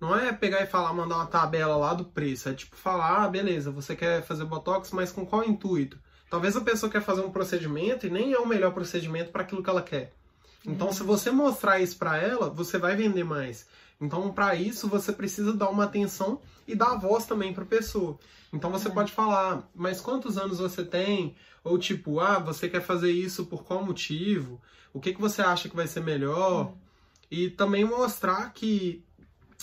Não é pegar e falar, mandar uma tabela lá do preço. É tipo falar, ah, beleza, você quer fazer Botox, mas com qual intuito? Talvez a pessoa quer fazer um procedimento e nem é o melhor procedimento para aquilo que ela quer. Então, se você mostrar isso para ela, você vai vender mais. Então, para isso, você precisa dar uma atenção e dar voz também para a pessoa. Então, você é. pode falar, mas quantos anos você tem? Ou tipo, ah, você quer fazer isso por qual motivo? O que, que você acha que vai ser melhor? É. E também mostrar que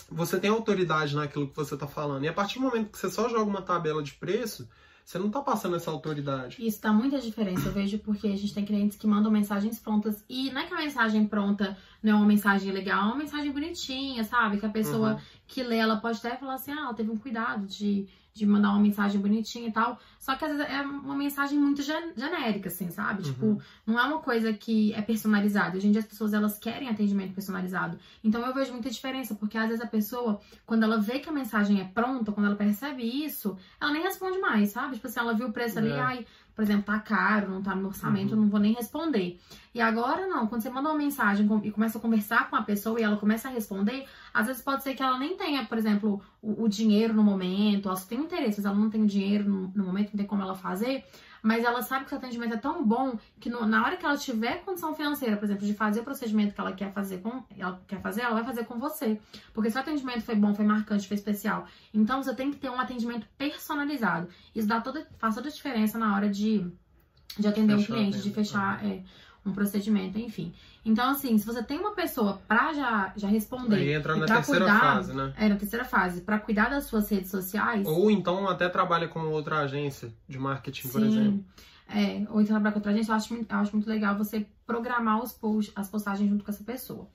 você tem autoridade naquilo que você está falando. E a partir do momento que você só joga uma tabela de preço, você não tá passando essa autoridade. Isso dá muita diferença, eu vejo, porque a gente tem clientes que mandam mensagens prontas. E não é que a mensagem pronta não é uma mensagem legal, é uma mensagem bonitinha, sabe? Que a pessoa uhum. que lê, ela pode até falar assim, ah, ela teve um cuidado de de mandar uma mensagem bonitinha e tal. Só que às vezes é uma mensagem muito genérica, assim, sabe? Uhum. Tipo, não é uma coisa que é personalizada. Hoje em dia as pessoas elas querem atendimento personalizado. Então eu vejo muita diferença, porque às vezes a pessoa, quando ela vê que a mensagem é pronta, quando ela percebe isso, ela nem responde mais, sabe? Tipo assim, ela viu o preço ali, é. ai, por exemplo, tá caro, não tá no orçamento, uhum. eu não vou nem responder. E agora não, quando você manda uma mensagem e começa a conversar com a pessoa e ela começa a responder, às vezes pode ser que ela nem tenha, por exemplo, o, o dinheiro no momento, ela só tem interesses, ela não tem dinheiro no, no momento, não tem como ela fazer, mas ela sabe que o atendimento é tão bom que no, na hora que ela tiver condição financeira, por exemplo, de fazer o procedimento que ela quer fazer com ela quer fazer, ela vai fazer com você. Porque se o atendimento foi bom, foi marcante, foi especial. Então você tem que ter um atendimento personalizado. Isso dá toda, faz toda a diferença na hora de, de atender fechar um cliente, de fechar. É, um procedimento, enfim. Então, assim, se você tem uma pessoa pra já, já responder. Aí entra na terceira cuidar, fase, né? É, na terceira fase, pra cuidar das suas redes sociais. Ou então até trabalha com outra agência de marketing, Sim. por exemplo. É, ou então trabalhar com outra agência, eu acho, eu acho muito legal você programar os posts, as postagens junto com essa pessoa.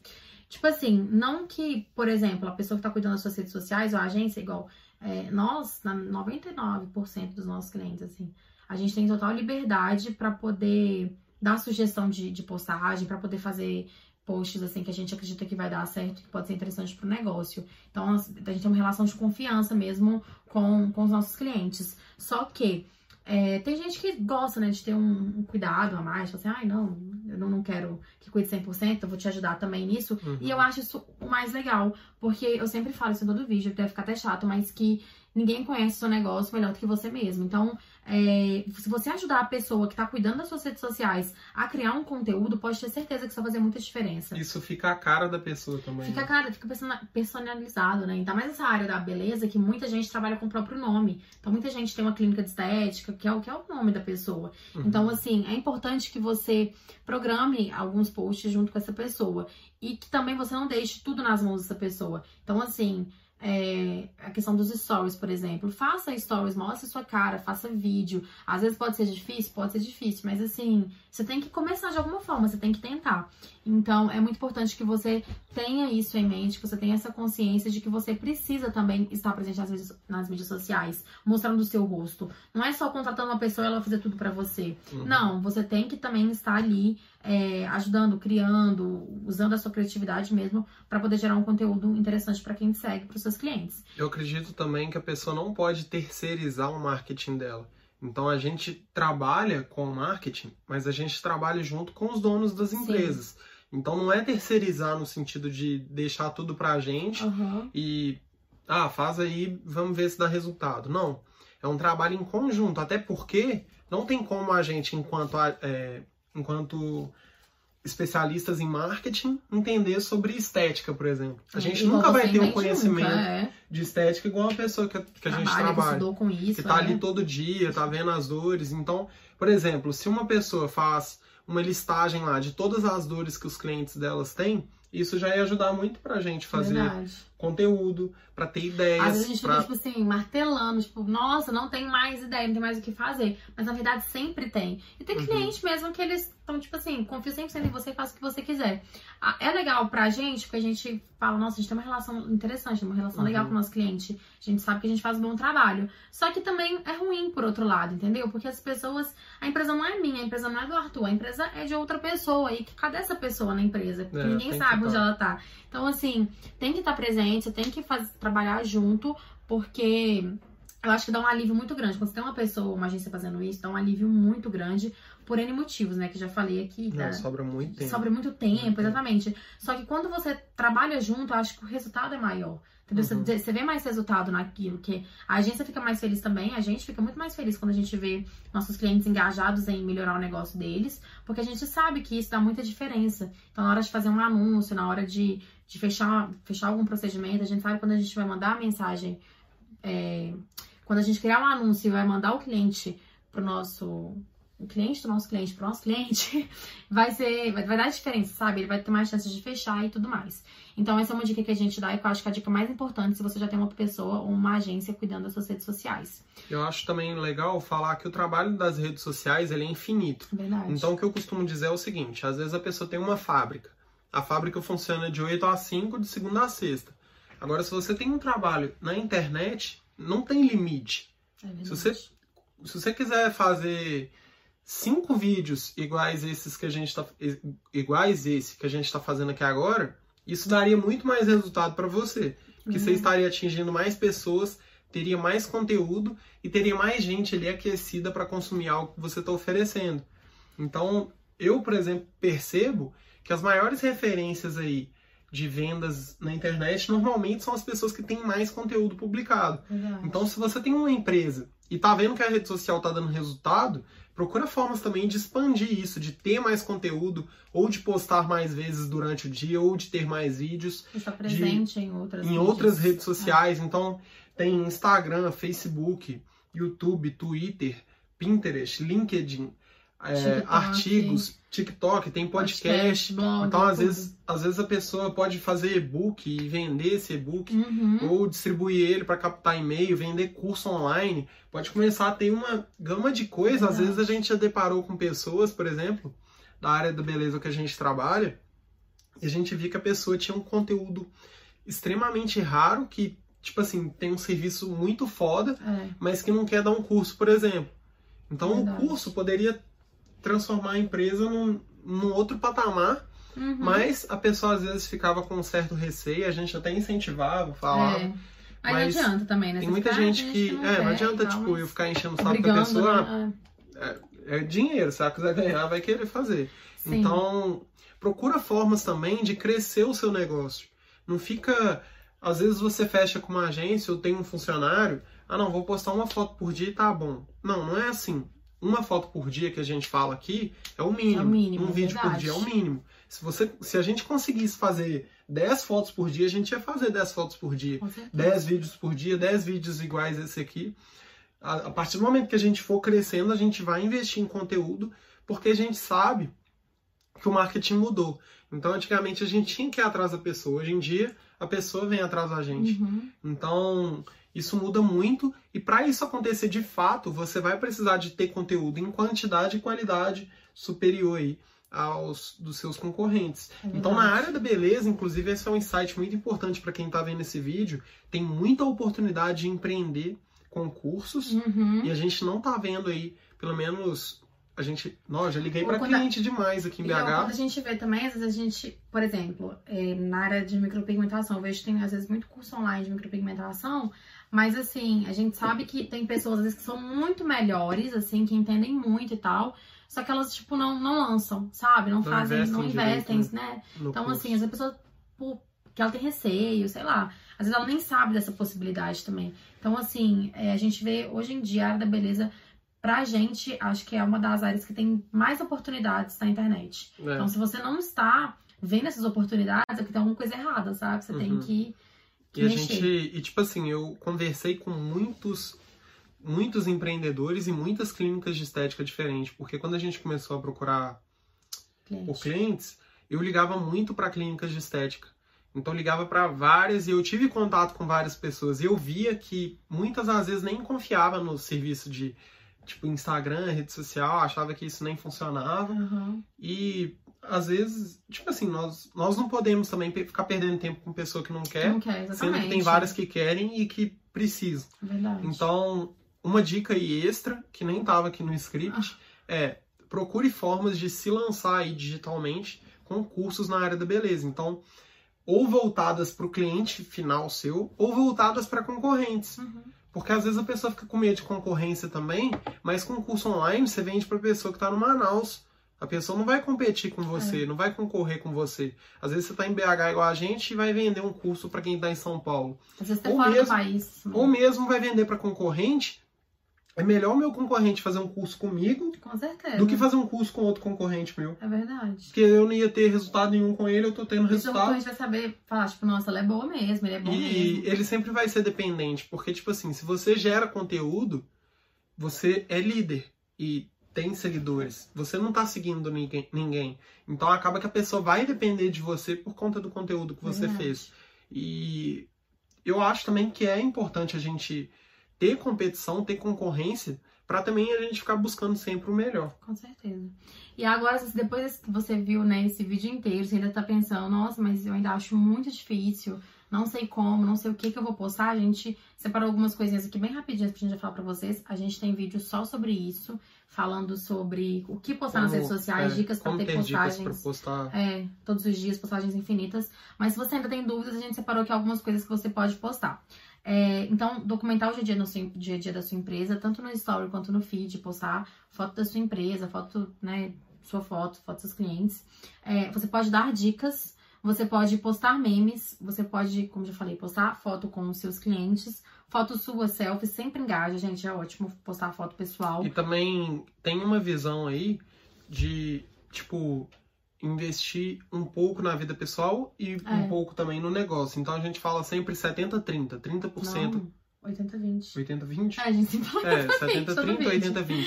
Tipo assim, não que, por exemplo, a pessoa que tá cuidando das suas redes sociais, ou a agência, igual é, nós, 99% dos nossos clientes, assim, a gente tem total liberdade para poder dar sugestão de, de postagem, para poder fazer posts assim que a gente acredita que vai dar certo, que pode ser interessante para o negócio. Então a gente tem uma relação de confiança mesmo com, com os nossos clientes. Só que é, tem gente que gosta, né, de ter um, um cuidado a mais, assim, ai, não, eu não, não quero que cuide 100%, eu vou te ajudar também nisso. Uhum. E eu acho isso o mais legal, porque eu sempre falo isso em todo vídeo, deve ficar até chato, mas que ninguém conhece o seu negócio melhor do que você mesmo. Então, é, se você ajudar a pessoa que está cuidando das suas redes sociais a criar um conteúdo, pode ter certeza que isso vai fazer muita diferença. Isso fica a cara da pessoa também. Fica né? a cara, fica personalizado, né? Ainda mais essa área da beleza que muita gente trabalha com o próprio nome. Então, muita gente tem uma clínica de estética, que é o que é o nome da pessoa. Uhum. Então, assim, é importante que você programe alguns posts junto com essa pessoa. E que também você não deixe tudo nas mãos dessa pessoa. Então, assim, é, a questão dos stories, por exemplo. Faça stories, mostre sua cara, faça vídeo. Às vezes pode ser difícil, pode ser difícil, mas assim, você tem que começar de alguma forma, você tem que tentar. Então, é muito importante que você tenha isso em mente, que você tenha essa consciência de que você precisa também estar presente nas mídias, nas mídias sociais, mostrando o seu rosto. Não é só contratando uma pessoa e ela fazer tudo para você. Uhum. Não, você tem que também estar ali é, ajudando, criando, usando a sua criatividade mesmo para poder gerar um conteúdo interessante para quem segue, para os seus clientes. Eu acredito também que a pessoa não pode terceirizar o marketing dela. Então a gente trabalha com o marketing, mas a gente trabalha junto com os donos das empresas. Sim. Então não é terceirizar no sentido de deixar tudo pra gente uhum. e ah, faz aí, vamos ver se dá resultado. Não. É um trabalho em conjunto, até porque não tem como a gente, enquanto, é, enquanto especialistas em marketing entender sobre estética, por exemplo. A gente nunca vai ter um conhecimento nunca, é. de estética igual a pessoa que, que a gente trabalha. Que, com isso, que tá é. ali todo dia, tá vendo as dores. Então, por exemplo, se uma pessoa faz uma listagem lá de todas as dores que os clientes delas têm, isso já ia ajudar muito pra gente fazer Verdade. Conteúdo, pra ter ideias. Às vezes a gente pra... fica, tipo assim, martelando, tipo, nossa, não tem mais ideia, não tem mais o que fazer. Mas na verdade sempre tem. E tem uhum. cliente mesmo que eles estão, tipo assim, confio 100% em você e faça o que você quiser. É legal pra gente, porque a gente fala, nossa, a gente tem uma relação interessante, uma relação uhum. legal com o nosso cliente. A gente sabe que a gente faz um bom trabalho. Só que também é ruim por outro lado, entendeu? Porque as pessoas. A empresa não é minha, a empresa não é do Arthur, a empresa é de outra pessoa. E cadê essa pessoa na empresa? Porque é, ninguém sabe onde ela tá. Então, assim, tem que estar tá presente, você tem que fazer, trabalhar junto, porque eu acho que dá um alívio muito grande. Quando você tem uma pessoa, uma agência fazendo isso, dá um alívio muito grande por N motivos, né? Que já falei aqui. Não, tá? sobra muito tempo. Sobra muito tempo, muito exatamente. Tempo. Só que quando você trabalha junto, eu acho que o resultado é maior. Entendeu? Uhum. Você, você vê mais resultado naquilo, que a agência fica mais feliz também, a gente fica muito mais feliz quando a gente vê nossos clientes engajados em melhorar o negócio deles, porque a gente sabe que isso dá muita diferença. Então, na hora de fazer um anúncio, na hora de, de fechar, fechar algum procedimento, a gente sabe quando a gente vai mandar a mensagem, é, quando a gente criar um anúncio e vai mandar o cliente pro nosso o cliente do nosso cliente para o nosso cliente, vai ser, vai, vai dar diferença, sabe? Ele vai ter mais chances de fechar e tudo mais. Então, essa é uma dica que a gente dá e que eu acho que é a dica mais importante se você já tem uma pessoa ou uma agência cuidando das suas redes sociais. Eu acho também legal falar que o trabalho das redes sociais ele é infinito. Verdade. Então, o que eu costumo dizer é o seguinte: às vezes a pessoa tem uma fábrica. A fábrica funciona de 8 a 5, de segunda a sexta. Agora, se você tem um trabalho na internet, não tem limite. É se você, se você quiser fazer cinco vídeos iguais esses que a gente tá, iguais esse que a gente está fazendo aqui agora, isso daria muito mais resultado para você, porque uhum. você estaria atingindo mais pessoas, teria mais conteúdo e teria mais gente ali aquecida para consumir algo que você está oferecendo. Então, eu, por exemplo, percebo que as maiores referências aí de vendas na internet normalmente são as pessoas que têm mais conteúdo publicado. Verdade. Então, se você tem uma empresa e tá vendo que a rede social está dando resultado, procura formas também de expandir isso, de ter mais conteúdo, ou de postar mais vezes durante o dia, ou de ter mais vídeos. Estar presente de, em outras Em outras redes sociais. É. Então, tem Instagram, Facebook, YouTube, Twitter, Pinterest, LinkedIn, é, artigos, TikTok, tem podcast. podcast blog, então, às vezes, às vezes a pessoa pode fazer e-book e vender esse e-book, uhum. ou distribuir ele para captar e-mail, vender curso online. Pode começar a ter uma gama de coisas. Às vezes a gente já deparou com pessoas, por exemplo, da área da beleza que a gente trabalha, e a gente viu que a pessoa tinha um conteúdo extremamente raro, que, tipo assim, tem um serviço muito foda, é. mas que não quer dar um curso, por exemplo. Então, Verdade. o curso poderia transformar a empresa num, num outro patamar, uhum. mas a pessoa às vezes ficava com um certo receio, a gente até incentivava, falava. É. Mas, mas não adianta também, né? Tem muita gente que. Não é, não adianta, tipo, eu ficar enchendo o saco da pessoa. Né? É, é, dinheiro, se ela quiser ganhar, vai querer fazer. Sim. Então, procura formas também de crescer o seu negócio. Não fica. Às vezes você fecha com uma agência ou tem um funcionário, ah não, vou postar uma foto por dia e tá bom. Não, não é assim uma foto por dia que a gente fala aqui é o mínimo. É o mínimo um vídeo verdade. por dia é o mínimo. Se, você, se a gente conseguisse fazer 10 fotos por dia, a gente ia fazer 10 fotos por dia. 10 vídeos por dia, 10 vídeos iguais a esse aqui. A, a partir do momento que a gente for crescendo, a gente vai investir em conteúdo, porque a gente sabe que o marketing mudou. Então, antigamente a gente tinha que ir atrás da pessoa. Hoje em dia, a pessoa vem atrás da gente. Uhum. Então, isso muda muito e para isso acontecer de fato, você vai precisar de ter conteúdo em quantidade e qualidade superior aí aos dos seus concorrentes. É então, na área da beleza, inclusive, esse é um insight muito importante para quem está vendo esse vídeo. Tem muita oportunidade de empreender concursos uhum. e a gente não está vendo aí, pelo menos a gente, nós já liguei para cliente demais aqui em BH. quando a gente vê também, às vezes a gente, por exemplo, é, na área de micropigmentação, eu vejo que tem às vezes muito curso online de micropigmentação, mas assim, a gente sabe que tem pessoas às vezes que são muito melhores, assim, que entendem muito e tal. Só que elas, tipo, não, não lançam, sabe? Não, não fazem, investem não investem, direito, né? Então, curso. assim, as pessoas, que ela tem receio, sei lá. Às vezes ela nem sabe dessa possibilidade também. Então, assim, é, a gente vê hoje em dia a área da beleza, pra gente, acho que é uma das áreas que tem mais oportunidades na internet. É. Então, se você não está vendo essas oportunidades, é porque tem alguma coisa errada, sabe? Você uhum. tem que e a gente, e tipo assim, eu conversei com muitos muitos empreendedores e muitas clínicas de estética diferentes, porque quando a gente começou a procurar Cliente. por clientes, eu ligava muito para clínicas de estética. Então ligava para várias e eu tive contato com várias pessoas e eu via que muitas às vezes nem confiava no serviço de tipo Instagram, rede social, achava que isso nem funcionava. Uhum. E às vezes, tipo assim, nós, nós não podemos também ficar perdendo tempo com pessoa que não quer, não quer sendo que tem várias que querem e que precisam. Verdade. Então, uma dica aí extra, que nem estava aqui no script, ah. é procure formas de se lançar aí digitalmente com cursos na área da beleza. Então, ou voltadas para o cliente final seu, ou voltadas para concorrentes. Uhum. Porque às vezes a pessoa fica com medo de concorrência também, mas com curso online você vende para a pessoa que está no Manaus a pessoa não vai competir com você, é. não vai concorrer com você. Às vezes você está em BH igual a gente e vai vender um curso para quem está em São Paulo. Às vezes tá fora mesmo, do país. Ou mesmo vai vender para concorrente. É melhor o meu concorrente fazer um curso comigo com do que fazer um curso com outro concorrente meu. É verdade. Porque eu não ia ter resultado nenhum com ele, eu tô tendo resultado. Então o concorrente vai saber falar, tipo, nossa, ela é boa mesmo, ele é bom e mesmo. E ele sempre vai ser dependente, porque, tipo assim, se você gera conteúdo, você é líder. E tem seguidores. Você não tá seguindo ninguém, ninguém. Então acaba que a pessoa vai depender de você por conta do conteúdo que você Verdade. fez. E eu acho também que é importante a gente ter competição, ter concorrência, para também a gente ficar buscando sempre o melhor. Com certeza. E agora, depois que você viu né, esse vídeo inteiro, você ainda tá pensando, nossa, mas eu ainda acho muito difícil, não sei como, não sei o que que eu vou postar. A gente separou algumas coisinhas aqui bem rapidinhas pra gente falar pra vocês. A gente tem vídeo só sobre isso, falando sobre o que postar como, nas redes sociais, é, dicas pra ter, ter postagens. Postar. É, todos os dias, postagens infinitas. Mas se você ainda tem dúvidas, a gente separou aqui algumas coisas que você pode postar. É, então, documentar o dia a dia, no seu, dia a dia da sua empresa, tanto no story quanto no feed, postar foto da sua empresa, foto, né, sua foto, foto dos seus clientes. É, você pode dar dicas, você pode postar memes, você pode, como já falei, postar foto com os seus clientes, foto sua, selfie, sempre engaja, gente, é ótimo postar foto pessoal. E também tem uma visão aí de, tipo, investir um pouco na vida pessoal e é. um pouco também no negócio. Então a gente fala sempre 70-30, 30%. Não. 80-20. 80-20? É, a gente sempre fala É, 70-30, 80-20.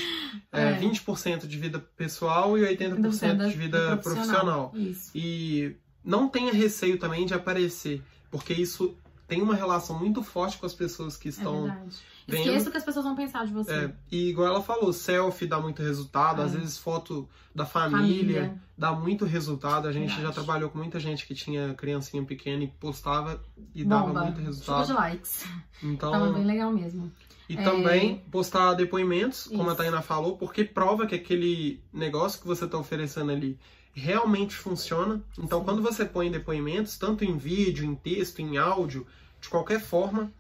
É, é. 20% de vida pessoal e 80% de vida profissional. profissional. Isso. E não tenha receio também de aparecer, porque isso tem uma relação muito forte com as pessoas que estão é Vendo. Esqueça o que as pessoas vão pensar de você. É, e igual ela falou, selfie dá muito resultado, é. às vezes foto da família, família, dá muito resultado. A gente Verdade. já trabalhou com muita gente que tinha criancinha pequena e postava e Bomba. dava muito resultado. Chuva de likes. Então, Tava bem legal mesmo. E é... também postar depoimentos, como Isso. a Taina falou, porque prova que aquele negócio que você está oferecendo ali realmente funciona. Então, Sim. quando você põe depoimentos, tanto em vídeo, em texto, em áudio, de qualquer forma,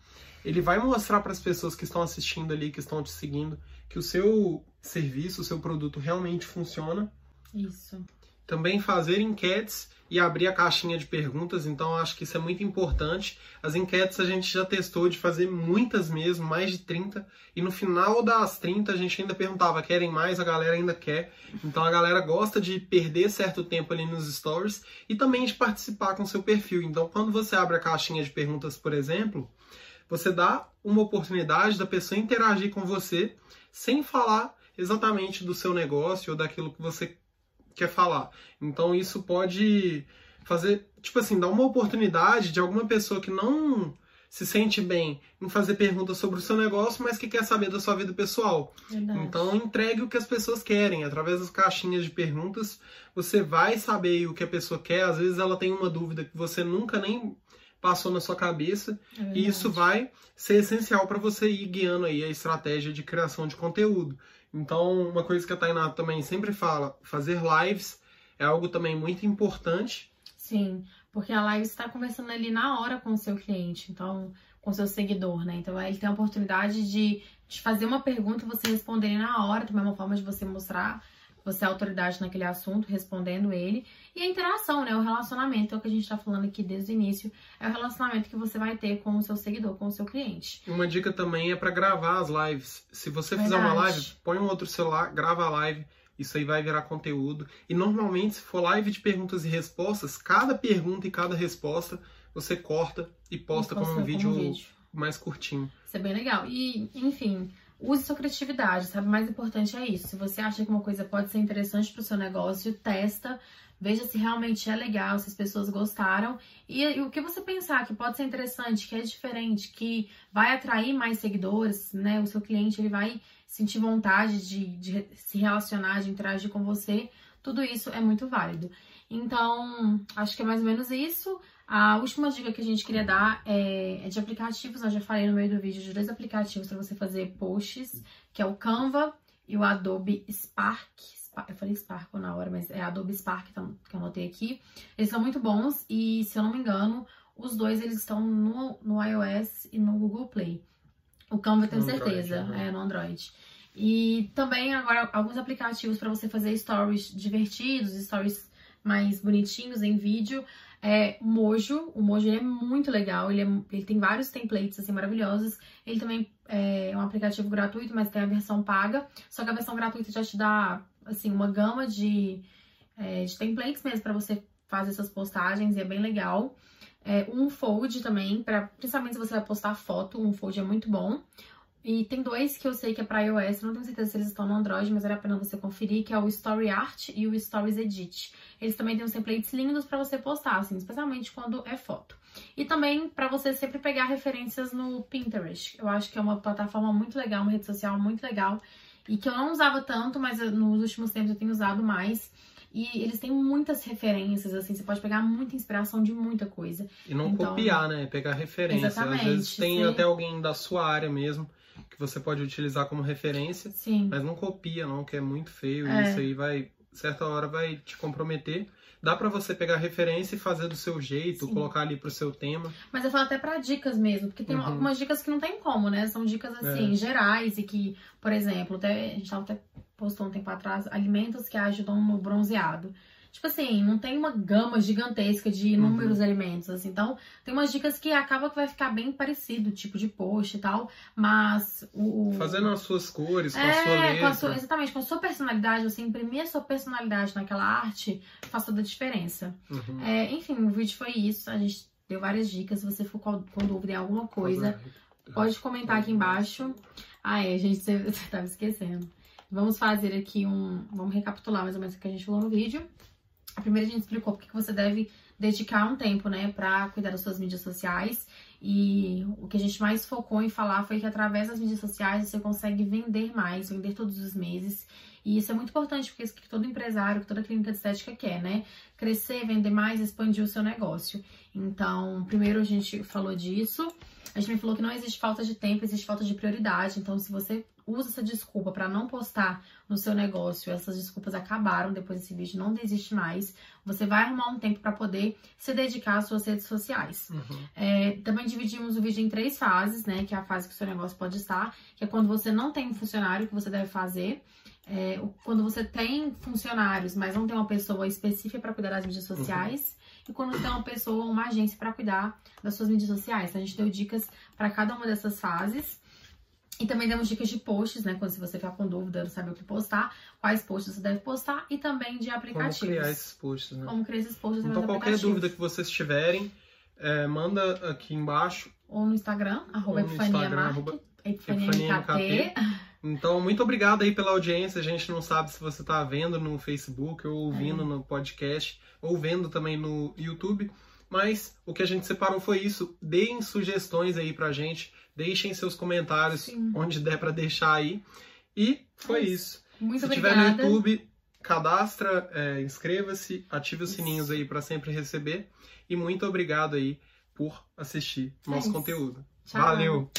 ele vai mostrar para as pessoas que estão assistindo ali, que estão te seguindo, que o seu serviço, o seu produto realmente funciona. Isso. Também fazer enquetes e abrir a caixinha de perguntas, então acho que isso é muito importante. As enquetes a gente já testou de fazer muitas mesmo, mais de 30, e no final das 30 a gente ainda perguntava, querem mais? A galera ainda quer. Então a galera gosta de perder certo tempo ali nos stories e também de participar com seu perfil. Então quando você abre a caixinha de perguntas, por exemplo, você dá uma oportunidade da pessoa interagir com você sem falar exatamente do seu negócio ou daquilo que você quer falar. Então isso pode fazer, tipo assim, dar uma oportunidade de alguma pessoa que não se sente bem em fazer perguntas sobre o seu negócio, mas que quer saber da sua vida pessoal. Verdade. Então entregue o que as pessoas querem. Através das caixinhas de perguntas, você vai saber o que a pessoa quer. Às vezes ela tem uma dúvida que você nunca nem passou na sua cabeça é e isso vai ser essencial para você ir guiando aí a estratégia de criação de conteúdo. Então, uma coisa que a Tainá também sempre fala, fazer lives é algo também muito importante. Sim, porque a live está conversando ali na hora com o seu cliente, então com o seu seguidor, né? Então ele tem a oportunidade de, de fazer uma pergunta e você responder na hora, também é uma forma de você mostrar você é autoridade naquele assunto, respondendo ele. E a interação, né? O relacionamento, é o que a gente tá falando aqui desde o início, é o relacionamento que você vai ter com o seu seguidor, com o seu cliente. Uma dica também é para gravar as lives. Se você Verdade. fizer uma live, põe um outro celular, grava a live. Isso aí vai virar conteúdo. E normalmente, se for live de perguntas e respostas, cada pergunta e cada resposta você corta e posta, e posta como um vídeo, como vídeo mais curtinho. Isso é bem legal. E, enfim, use sua criatividade, sabe? O mais importante é isso. Se você acha que uma coisa pode ser interessante para o seu negócio, testa, veja se realmente é legal, se as pessoas gostaram. E, e, o que você pensar que pode ser interessante, que é diferente, que vai atrair mais seguidores, né? O seu cliente ele vai sentir vontade de, de se relacionar, de interagir com você. Tudo isso é muito válido. Então, acho que é mais ou menos isso. A última dica que a gente queria dar é, é de aplicativos. Eu já falei no meio do vídeo de dois aplicativos para você fazer posts, que é o Canva e o Adobe Spark. Eu falei Spark na hora, mas é Adobe Spark que eu anotei aqui. Eles são muito bons e, se eu não me engano, os dois eles estão no, no iOS e no Google Play. O Canva eu tenho certeza, né? é no Android. E também agora alguns aplicativos para você fazer stories divertidos, stories mais bonitinhos em vídeo é Mojo. O Mojo é muito legal, ele, é, ele tem vários templates assim maravilhosos. Ele também é um aplicativo gratuito, mas tem a versão paga. Só que a versão gratuita já te dá assim uma gama de, é, de templates mesmo para você fazer essas postagens e é bem legal. É, um fold também, pra, principalmente se você vai postar foto, um fold é muito bom. E tem dois que eu sei que é para iOS, não tenho certeza se eles estão no Android, mas era a pena você conferir, que é o Story Art e o Stories Edit. Eles também têm uns templates lindos para você postar, assim, especialmente quando é foto. E também para você sempre pegar referências no Pinterest. Eu acho que é uma plataforma muito legal, uma rede social muito legal e que eu não usava tanto, mas nos últimos tempos eu tenho usado mais. E eles têm muitas referências, assim, você pode pegar muita inspiração de muita coisa. E não então, copiar, né? Pegar referência. Exatamente, Às vezes tem sim. até alguém da sua área mesmo que você pode utilizar como referência, sim. mas não copia, não, que é muito feio. É. E isso aí vai, certa hora, vai te comprometer dá para você pegar referência e fazer do seu jeito, Sim. colocar ali pro seu tema. Mas eu falo até para dicas mesmo, porque tem uhum. algumas dicas que não tem como, né? São dicas assim, é. gerais e que, por exemplo, até, a gente tava até postou um tempo atrás alimentos que ajudam no bronzeado. Tipo assim, não tem uma gama gigantesca de uhum. inúmeros uhum. alimentos, assim. Então, tem umas dicas que acaba que vai ficar bem parecido, tipo de post e tal, mas o... Fazendo as suas cores, com é, a sua letra. Com a sua, exatamente, com a sua personalidade, você imprimir a sua personalidade naquela arte, faz toda a diferença. Uhum. É, enfim, o vídeo foi isso, a gente deu várias dicas, se você for com dúvida em alguma coisa, pode comentar aqui embaixo. Ah, é, gente, você, você tava esquecendo. Vamos fazer aqui um. Vamos recapitular mais ou menos o que a gente falou no vídeo. A primeira a gente explicou porque que você deve dedicar um tempo, né, para cuidar das suas mídias sociais. E o que a gente mais focou em falar foi que através das mídias sociais você consegue vender mais, vender todos os meses. E isso é muito importante, porque isso que todo empresário, que toda clínica de estética quer, né? Crescer, vender mais, expandir o seu negócio. Então, primeiro a gente falou disso. A gente me falou que não existe falta de tempo, existe falta de prioridade. Então, se você usa essa desculpa para não postar no seu negócio, essas desculpas acabaram depois desse vídeo, não desiste mais. Você vai arrumar um tempo para poder se dedicar às suas redes sociais. Uhum. É, também dividimos o vídeo em três fases, né? Que é a fase que o seu negócio pode estar, que é quando você não tem um funcionário que você deve fazer. É, quando você tem funcionários, mas não tem uma pessoa específica para cuidar das mídias uhum. sociais. Uhum. E quando tem uma pessoa, uma agência para cuidar das suas mídias sociais. Então, a gente deu dicas para cada uma dessas fases. E também demos dicas de posts, né? Quando se você ficar com dúvida, não sabe o que postar, quais posts você deve postar e também de aplicativos. Como criar esses posts, né? Como criar esses posts Então, qualquer dúvida que vocês tiverem, é, manda aqui embaixo. Ou no Instagram, arroba Epifania Então, muito obrigado aí pela audiência. A gente não sabe se você está vendo no Facebook ou ouvindo é. no podcast, ou vendo também no YouTube. Mas o que a gente separou foi isso. Deem sugestões aí pra gente Deixem seus comentários Sim. onde der para deixar aí. E foi Mas, isso. Muito Se obrigada. tiver no YouTube, cadastra, é, inscreva-se, ative os isso. sininhos aí para sempre receber. E muito obrigado aí por assistir nosso é conteúdo. Tchau. Valeu!